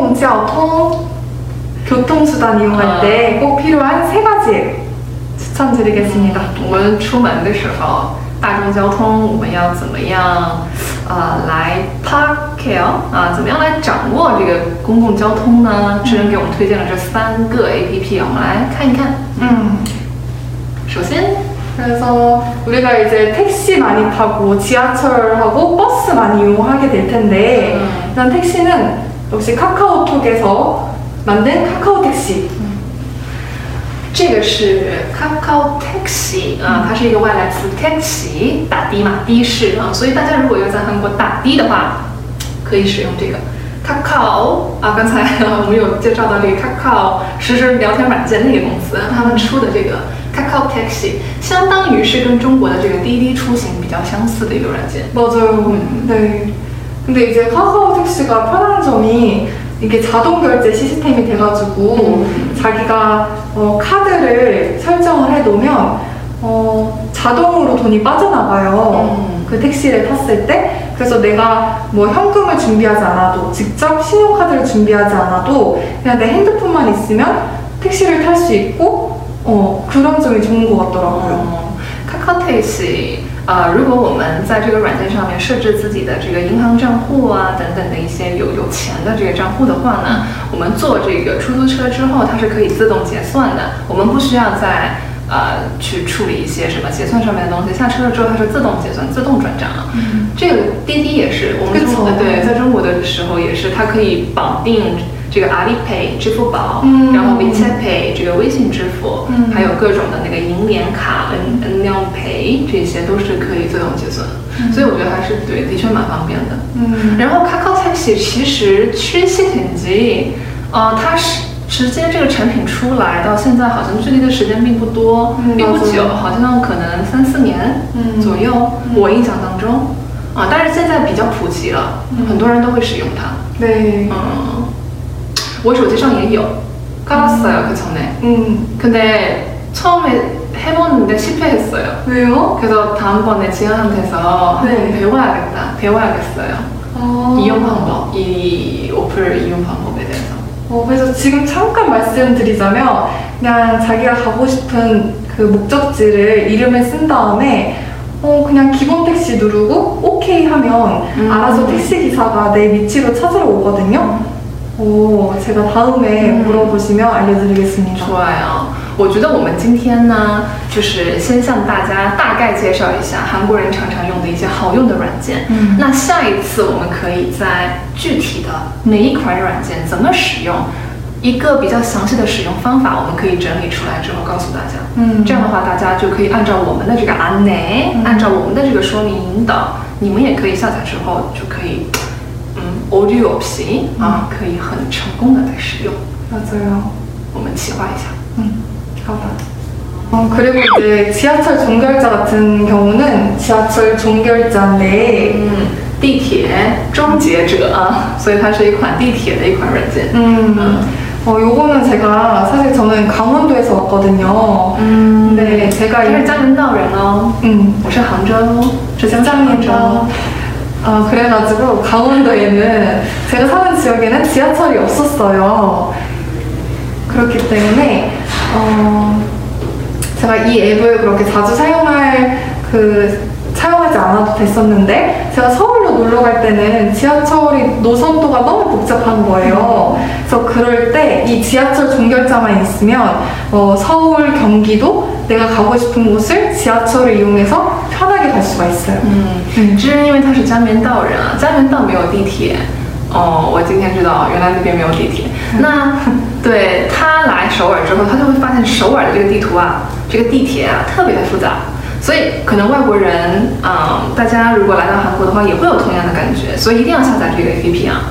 공공交통 교통수단 이용할 때 꼭 필요한 세 가지 추천드리겠습니다. 我们出门的时候，大众交通我们要怎么样呃来 park 啊？怎么样来掌握这个公共交通呢？智人给我们推荐了这三个 A P P，我们来看一看。 음. 首先， 그래서 우리가 이제 택시 많이 타고 지하철하고 버스 많이 이용하게 될 텐데 음. 일단 택시는 역시 카카오톡에서 만든 카카오 택시 这个是 Kakao Taxi 啊，它是一个外来词 taxi，打的嘛，的士啊，所以大家如果要在韩国打的的话，可以使用这个 Kakao 啊。刚才我们有介绍到这个 Kakao 实时聊天软件那个公司，他们出的这个 Kakao Taxi，相当于是跟中国的这个滴滴出行比较相似的一个软件。 맞아요. 네. 근데 이제 카카오 택시가 편한 점이 이게 자동 결제 시스템이 돼가지고 자기가 어, 카드를 설정을 해놓으면 어, 자동으로 돈이 빠져나가요. 음. 그 택시를 탔을 때. 그래서 내가 뭐 현금을 준비하지 않아도 직접 신용카드를 준비하지 않아도 그냥 내 핸드폰만 있으면 택시를 탈 수 있고 어, 그런 점이 좋은 것 같더라고요. 哦，Kakao Taxi 啊、如果我们在这个软件上面设置自己的这个银行账户啊等等的一些有有钱的这个账户的话呢，我们坐这个出租车之后，它是可以自动结算的，我们不需要再呃去处理一些什么结算上面的东西，下车了之后它是自动结算、自动转账。这个滴滴也是，我们中没错对在中国的时候也是，它可以绑定这个阿里 Pay 支付宝，嗯。然后 WeChat Pay 这个微信支付，嗯。还有各种的那个银联卡、N N 量 Pay 这些都是可以自动结算，所以我觉得还是对，的确蛮方便的。嗯.然后 Kakao Taxi 其实缺陷很急，呃，它是直接这个产品出来到现在好像距离的时间并不多，嗯并不久，好像可能三四年嗯。左右，我印象当中。啊，但是现在比较普及了，很多人都会使用它。对.嗯， 我手机上也有，깔았어요그 전에. 음. 근데 처음에 해봤는데 실패했어요. 왜요? 그래서 다음번에 지현한테서 네. 한번 배워야겠다, 배워야겠어요. 아. 이용 방법, 이 어플 이용 방법에 대해서. 어, 그래서 지금 잠깐 말씀드리자면 그냥 자기가 가고 싶은 그 목적지를 이름을 쓴 다음에 어, 그냥 기본 택시 누르고 오케이 하면 음. 알아서 택시 기사가 내 위치로 찾으러 오거든요. 오, 제가 다음에 음. 물어보시면 알려드리겠습니다. 说呀，我觉得我们今天呢，就是先向大家大概介绍一下韩国人常常用的一些好用的软件。嗯那下一次我们可以在具体的每一款软件怎么使用，一个比较详细的使用方法，我们可以整理出来之后告诉大家。嗯这样的话大家就可以按照我们的这个安内，嗯按照我们的这个说明引导，你们也可以下载之后就可以， 嗯，audio 皮啊，可以很成功的来使用。 맞아요. 我们企划一下。 음, 가봐. 어, 그리고 이제 지하철 종결자 같은 경우는 지하철 종결자 내에 嗯，地铁终结者啊，所以它是一款地铁的一款软件。 음, 어, 요거는 제가 사실 저는 강원도에서 왔거든요. 嗯 근데 제가 他是 이, 江门道人哦， 음, 我是杭州，浙江 짱짱이 다. 아, 그래가지고 강원도에는 제가 사는 지역에는 지하철이 없었어요. 그렇기 때문에 어, 제가 이 앱을 그렇게 자주 사용할 그 사용하지 않아도 됐었는데 제가 서울로 놀러 갈 때는 지하철이 노선도가 너무 복잡한 거예요. 그래서 그럴 때 이 지하철 종결자만 있으면 어, 서울, 경기도 내가 가고 싶은 곳을 지하철을 이용해서 편하게 갈 수가 있어요. 嗯，嗯只是因为他是江原道人啊，江原道没有地铁。哦，我今天知道原来那边没有地铁。那对他来首尔之后，他就会发现首尔的这个地图啊，这个地铁啊特别的复杂，所以可能外国人啊、大家如果来到韩国的话，也会有同样的感觉，所以一定要下载这个 APP 啊。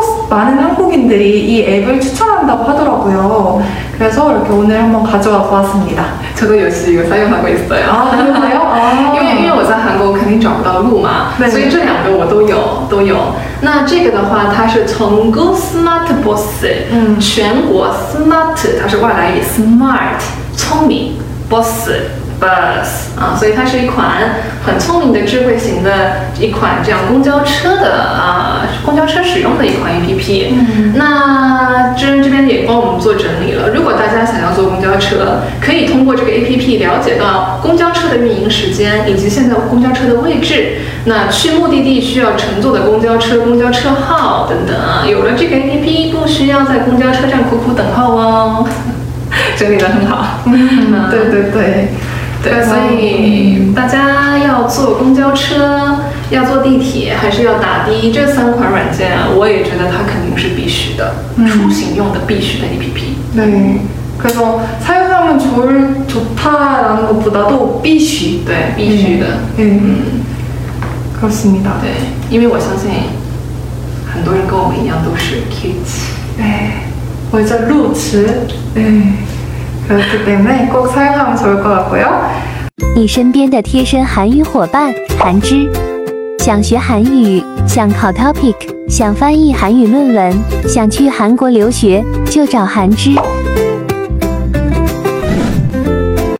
한국 많은 한국인들이 이 앱을 추천한다고 하더라고요. 그래서 이렇게 오늘 한번 가져와 보았습니다. 저도 역시 이거 사용하고 있어요. 아, 그러세요? 아. 因为因为我在韩国肯定找不到路嘛，对所以这两个我都有都有。那这个的话，它是从 Go Smart Boss，嗯全国 Smart 它是外来语 Smart 聪明 Boss Bus 啊，所以它是一款很聪明的智慧型的一款这样公交车的啊 公交车使用的一款 APP。嗯那知恩这边也帮我们做整理了。如果大家想要坐公交车，可以通过这个 APP 了解到公交车的运营时间以及现在公交车的位置。那去目的地需要乘坐的公交车、公交车号等等啊。有了这个 APP，不需要在公交车站苦苦等候哦。整理的很好。嗯，对 对对。对，所以大家要坐公交车、要坐地铁，还是要打的，这三款软件啊，我也觉得它肯定是必须的，嗯出行用的必须的 APP。 네. 그래서 사용하면 좋을, 좋다라는 것보다도 必须.对，必须的。 네. 嗯， 그렇습니다. 对，因为我相信很多人跟我们一样都是 kids。 네. 먼저 루츠. 네. 그렇기 때문에 꼭 사용하면 좋을 것 같고요. 你身边的贴身韩语伙伴韩之，想学韩语，想考 TOPIK，想翻译韩语论文，想去韩国留学，就找韩之。